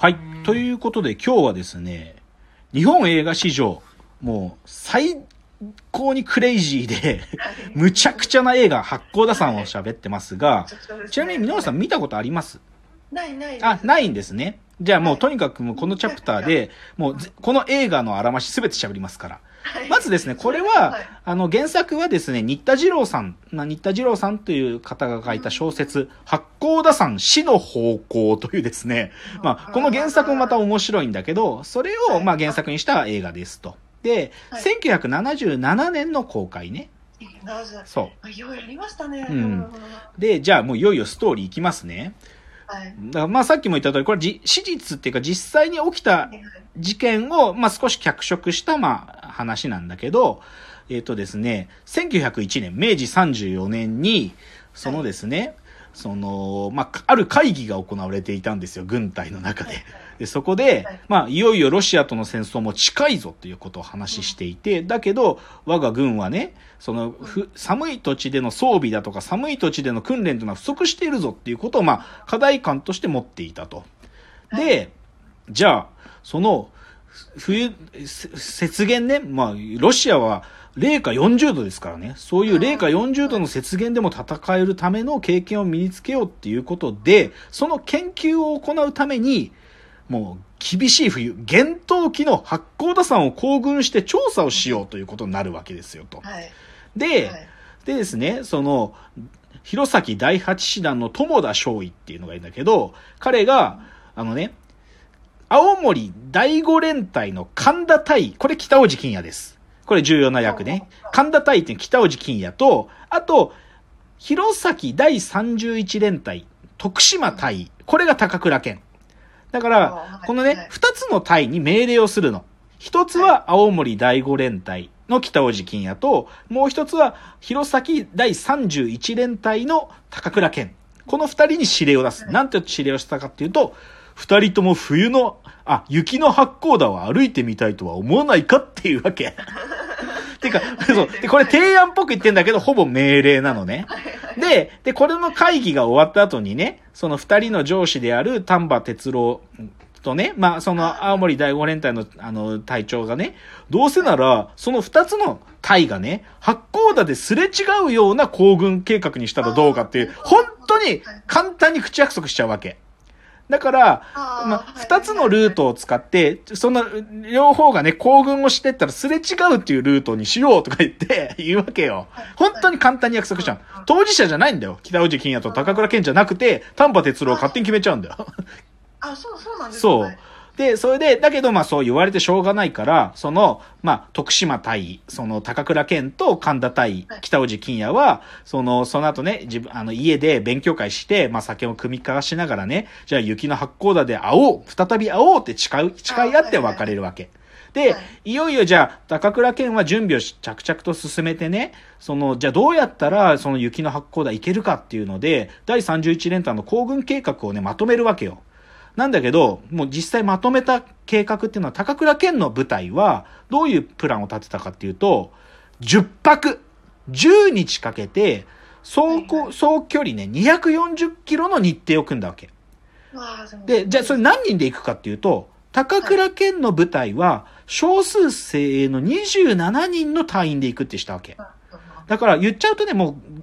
はい。ということで今日はですね、日本映画史上、もう最高にクレイジーで、むちゃくちゃな映画、八甲田山を喋ってますが、ちなみに皆さん見たことあります？ないない。あ、ないんですね。じゃあもうとにかくもうこのチャプターで、もうぜこの映画のあらましすべて喋りますから。はい。まずですね、これははい、あの、原作はですね、新田次郎さん、な新田次郎さんという方が書いた小説、八甲田山死の方向というですね、まあ、この原作もまた面白いんだけど、それを、まあ、原作にした映画ですと。で、はい。1977年の公開ね。そあ、ようやりましたね。うん。で、じゃあもういよいよストーリーいきますね。はい。だまあさっきも言った通り、これじ史実っていうか実際に起きた事件を、まあ、少し脚色した、まあ、話なんだけど、えっ、とですね、1901年、明治34年に、そのですね、その、まあ、ある会議が行われていたんですよ、軍隊の中で。で、そこではい、まあ、いよいよロシアとの戦争も近いぞということを話していて、だけど、我が軍はね、その、ふ寒い土地での装備だとか、寒い土地での訓練というのは不足しているぞっていうことを、まあ、課題感として持っていたと。で、じゃあ、その、冬、せ雪原ね、まあ、ロシアは、零下40度ですからね。そういう零下40度の雪原でも戦えるための経験を身につけようっていうことで、その研究を行うために、もう厳しい冬、厳冬期の八甲田山を行軍して調査をしようということになるわけですよと。はい。で、はいでですね、その、弘前第八師団の友田少尉っていうのがいるんだけど、彼が、あのね、青森第五連隊の神田隊、これ北尾路金也です。これ重要な役ね。神田隊っていう北尾路金也と、あと、弘前第31連隊、徳島隊、これが高倉健。だからこのねはい、二つの隊に命令をするの。一つは青森第五連隊の北尾路金也と、もう一つは弘前第31連隊の高倉健。この二人に指令を出す。なんて指令をしたかっていうと、二人とも冬の、あ、雪の八甲田を歩いてみたいとは思わないかっていうわけ。てか、そう。で、これ提案っぽく言ってんだけど、ほぼ命令なのね。で、で、これの会議が終わった後にね、その二人の上司である丹波哲郎とね、まあ、その青森第五連隊の、あの、隊長がね、どうせなら、その二つの隊がね、八甲田ですれ違うような行軍計画にしたらどうかっていう、本当に簡単に口約束しちゃうわけ。だから、まあ、はい二つのルートを使って、その両方がね、行軍をしてったらすれ違うっていうルートにしようとか言って、言うわけよ。本当に簡単に約束しちゃう。当事者じゃないんだよ。北尾路金也と高倉健じゃなくて、丹波哲郎を勝手に決めちゃうんだよ。あ、そう、そうなんですそうはい。で、それで、だけどまあそう言われてしょうがないから、その、まあ、徳島対、その高倉健と神田対はい北尾路金也は、その、その後ね、自分、あの、家で勉強会して、まあ酒を組み交わしながらね、じゃあ雪の八甲田で会おう、再び会おうって誓う、誓い合って別れるわけ。で、はいいよいよじゃあ、高倉健は準備をし着々と進めてね、その、じゃあどうやったら、その雪の八甲田行けるかっていうので、第31連隊の行軍計画をね、まとめるわけよ。なんだけど、もう実際まとめた計画っていうのは、高倉健の部隊は、どういうプランを立てたかっていうと、10泊、10日かけて、総こはいはい総距離ね、240キロの日程を組んだわけ。で、じゃあそれ何人で行くかっていうと、高倉健の部隊は、少数精鋭の27人の隊員で行くってしたわけ。だから言っちゃうとね、もう、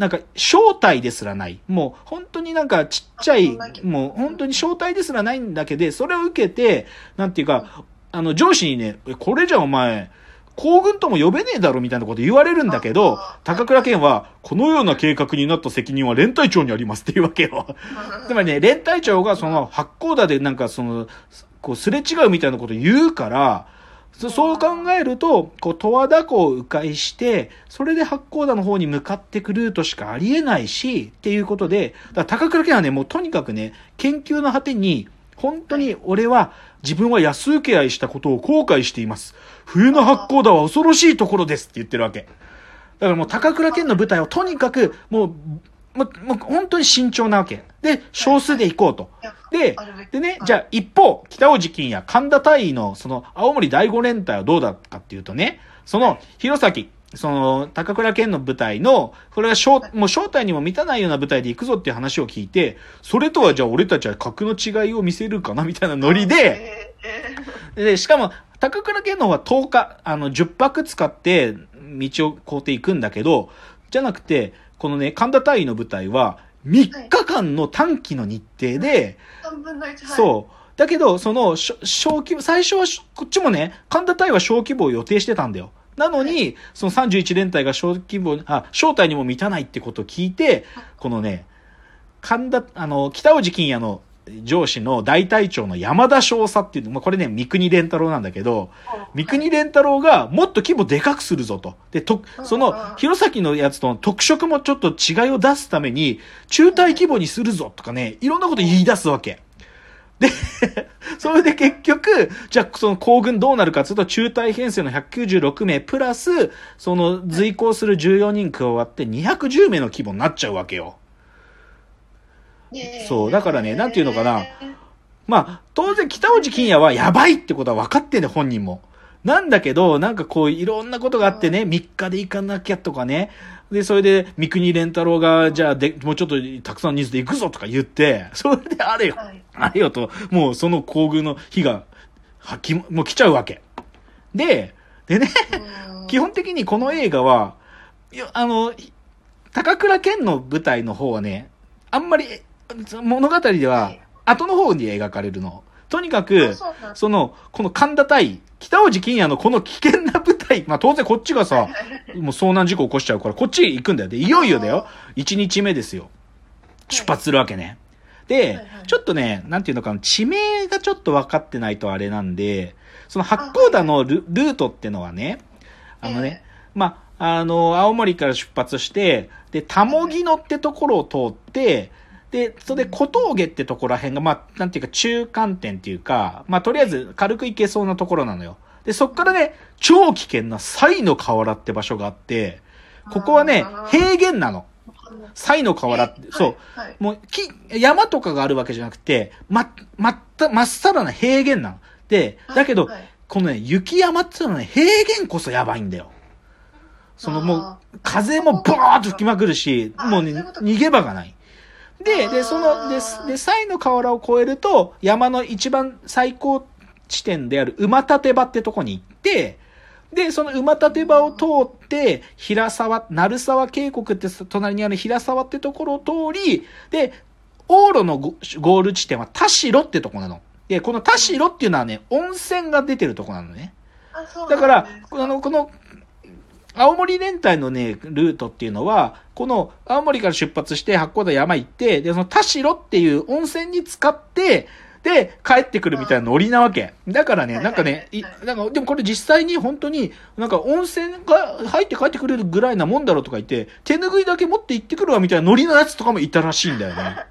なんか、正体ですらない。もう、本当になんかちっちゃいもう本当に正体ですらないんだけど、それを受けて、なんていうか、あの、上司にね、えこれじゃお前、行軍とも呼べねえだろみたいなこと言われるんだけどあ、高倉健は、このような計画になった責任は連隊長にありますっていうわけよ。つまりね、連隊長がその八甲田でなんかその、こうすれ違うみたいなこと言うから、そそう考えると、こう、十和田湖を迂回して、それで八甲田の方に向かってくルートしかありえないし、っていうことで、だから高倉健はね、もうとにかくね、研究の果てに、本当に俺は自分は安請け合いしたことを後悔しています。冬の八甲田は恐ろしいところですって言ってるわけ。だからもう高倉健の舞台をとにかく、もう、もう、もう本当に慎重なわけ。で、少数で行こうと。ででね、はい。じゃあ一方、北尾路金や神田隊員のその青森第五連隊はどうだったかっていうとね、その弘前その、高倉健の舞台の、これは正、もう正体にも満たないような舞台で行くぞっていう話を聞いて、それとはじゃあ俺たちは格の違いを見せるかなみたいなノリで、で、しかも、高倉健の方は10日、あの、10泊使って道をこうていくんだけど、じゃなくて、このね、神田大尉の舞台は、3日間の短期の日程で、ー、3分の1、はい、そう。だけど、その、小規模、最初はし、こっちもね、神田隊は小規模を予定してたんだよ。なのに、その31連隊が小規模、あ、正体にも満たないってことを聞いて、このね、神田、あの、北大路金也の上司の大隊長の山田少佐っていう、まあ、これね、三国連太郎なんだけど、三国連太郎がもっと規模でかくするぞと。で、と、その、弘前のやつとの特色もちょっと違いを出すために、中隊規模にするぞとかね、いろんなこと言い出すわけ。で、それで結局、じゃあその行軍どうなるかというと、中隊編成の196名プラス、その随行する14人加わって210名の規模になっちゃうわけよ。ねそうだからねなんていうのかなまあ、当然北大路金也はやばいってことは分かってんね、本人も。なんだけど、なんかこういろんなことがあってね、3日で行かなきゃとかね。で、それで三国連太郎が、じゃあで、もうちょっとたくさんの人数で行くぞとか言って、それであれよ、はいあれよと、もうその行軍の日が、はき、もう来ちゃうわけ。で、でね、うん基本的にこの映画は、いやあの、高倉健の舞台の方はね、あんまりえ物語でははい後の方に描かれるの。とにかくあ、その、この神田対北大路金也のこの危険な舞台、まあ当然こっちがさ、もう遭難事故起こしちゃうから、こっち行くんだよ。で、いよいよだよ。1日目ですよ。出発するわけね。でちょっとね、なんていうのかな、地名がちょっと分かってないとあれなんで、その八甲田のルルートってのはね、あのね、まあ、あの、青森から出発して、で、たもぎ野ってところを通って、で、それで小峠ってところら辺が、まあ、なんていうか中間点っていうか、まあ、とりあえず軽く行けそうなところなのよ。で、そっからね、超危険な西の河原って場所があって、ここはね平原なの。西の河原って、そう。はいはいもう、木、山とかがあるわけじゃなくて、ま、まった、まっさらな平原なの。で、だけど、はいこのね、雪山っていうのはね、平原こそやばいんだよ。そのもうあ、風もボーっと吹きまくるし、あもうね、逃げ場がない。で、で、その、で、で、西の河原を越えると、山の一番最高地点である馬立場ってとこに行って、で、その馬立場を通って、平沢、鳴沢渓谷って隣にある平沢ってところを通り、で、往路のゴゴール地点は田代ってとこなの。で、この田代っていうのはね、温泉が出てるとこなのね。だからあの、この、青森連隊のね、ルートっていうのは、この青森から出発して八甲田山行って、で、その田代っていう温泉に使って、で、帰ってくるみたいなノリなわけ。だからね、はいなんかね、いなんか、でもこれ実際に本当に、なんか温泉が入って帰ってくれるぐらいなもんだろうとか言って、手拭いだけ持って行ってくるわみたいなノリのやつとかもいたらしいんだよね。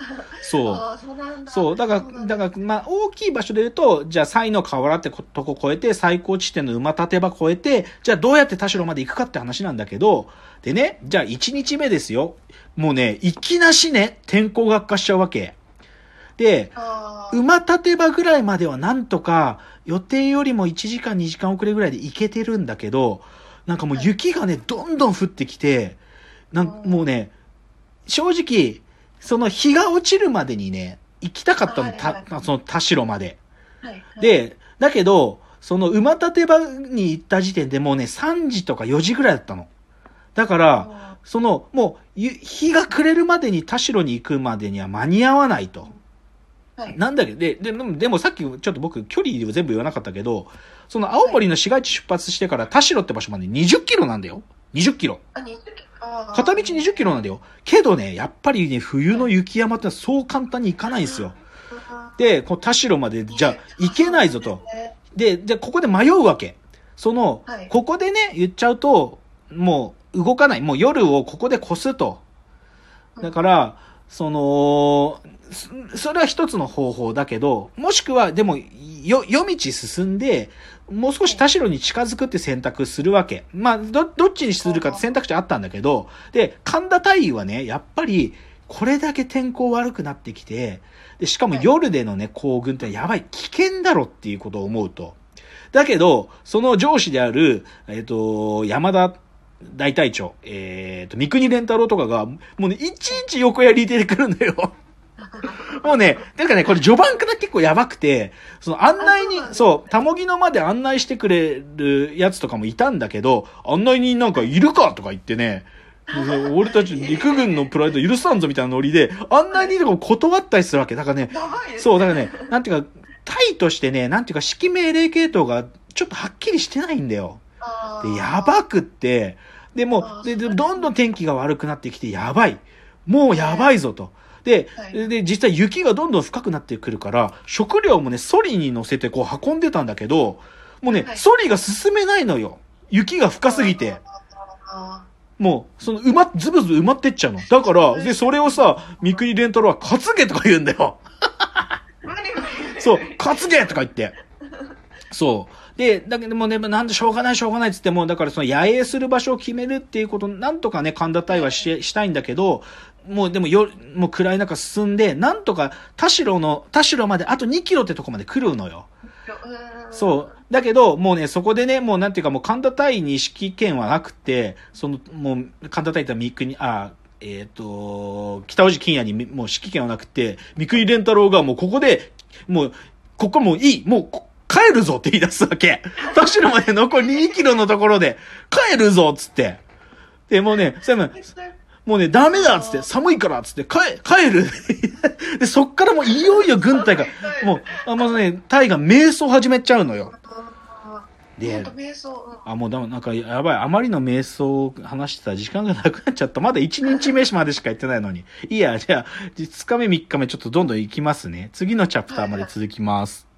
そう。あそうなんだそう、だから、だだから、まあ、大きい場所で言うと、じゃあ、西の河原ってことこ越えて、最高地点の馬立場越えて、じゃあ、どうやって田代まで行くかって話なんだけど、でね、じゃあ、1日目ですよ。もうね、いきなしね、天候が悪化しちゃうわけ。で、馬立場ぐらいまではなんとか、予定よりも1時間2時間遅れぐらいで行けてるんだけど、なんかもう雪がね、どんどん降ってきて、なんもうね、正直、その日が落ちるまでにね、行きたかったの、たその田代まで。で、だけど、その馬立場に行った時点でもうね、3時とか4時ぐらいだったの。だから、あその、もう、ゆ日が暮れるまでに田代に行くまでには間に合わないと。ーはいなんだけど、で、ででもでもさっきちょっと僕距離を全部言わなかったけど、その青森の市街地出発してから田代って場所まで20キロなんだよ。20キロ。あ20あー片道20キロなんだよ。けどね、やっぱりね、冬の雪山ってそう簡単に行かないんですよ。で、この田代まで、じゃあ、行けないぞと。で、で、ここで迷うわけ。その、はいここでね、言っちゃうと、もう動かない。もう夜をここで越すと。だから、その、そそれは一つの方法だけど、もしくは、でも、よ、夜道進んで、もう少し田代に近づくって選択するわけ。まあ、ど、どっちにするかって選択肢あったんだけど、で、神田大尉はね、やっぱり、これだけ天候悪くなってきて、で、しかも夜でのね、行軍ってやばい、危険だろっていうことを思うと。だけど、その上司である、えっ、と、山田大隊長、えっ、と、三国連太郎とかが、もうね、いちいち横やり出てくるんだよ。もうね、てかね、これ序盤から結構やばくて、その案内にあそうたもぎのまで案内してくれるやつとかもいたんだけど、案内人なんかいるか？とか言ってね、俺たち陸軍のプライド許さんぞみたいなノリで、案内人とかも断ったりするわけ。だからね、そう、だからね、なんていうか、隊としてね、なんていうか、指揮命令系統がちょっとはっきりしてないんだよ。で、やばくって、で、もでどんどん天気が悪くなってきて、やばい。もうやばいぞと。で、はいで、実際雪がどんどん深くなってくるから、食料もね、ソリに乗せてこう運んでたんだけど、もうね、はいソリが進めないのよ。雪が深すぎて。あもう、その、埋ま、ズブズブ埋まってっちゃうの。だから、で、それをさ、三国連太郎は、担げとか言うんだよ。そう、担げとか言って。そう。で、だけどもね、なんでしょうがないしょうがないっつっても、だからその野営する場所を決めるっていうこと、なんとかね、神田隊はししたいんだけど、もうでもよ、もう暗い中進んで、なんとか田代の、田代まであと2キロってとこまで来るのよ。うんそう。だけど、もうね、そこでね、もうなんていうかもう神田隊に指揮権はなくて、その、もう、神田隊って三国、あ、えっ、と、北尾路金也にみもう指揮権はなくて、三国連太郎がもうここで、もう、ここもういい、もうこ、帰るぞって言い出すわけ。田代まで残り2キロのところで、帰るぞっつって。で、もうね、それも、もうね、ダメだっつって、寒いからっつって、帰、帰る。で、そっからもういよいよ軍隊が、もう、あもうね、隊が瞑想始めちゃうのよ。であ、もうだ、なんか、やばい。あまりの瞑想を話してたら時間がなくなっちゃった。まだ1日目までしか行ってないのに。いいや、じゃあ、2日目3日目ちょっとどんどん行きますね。次のチャプターまで続きます。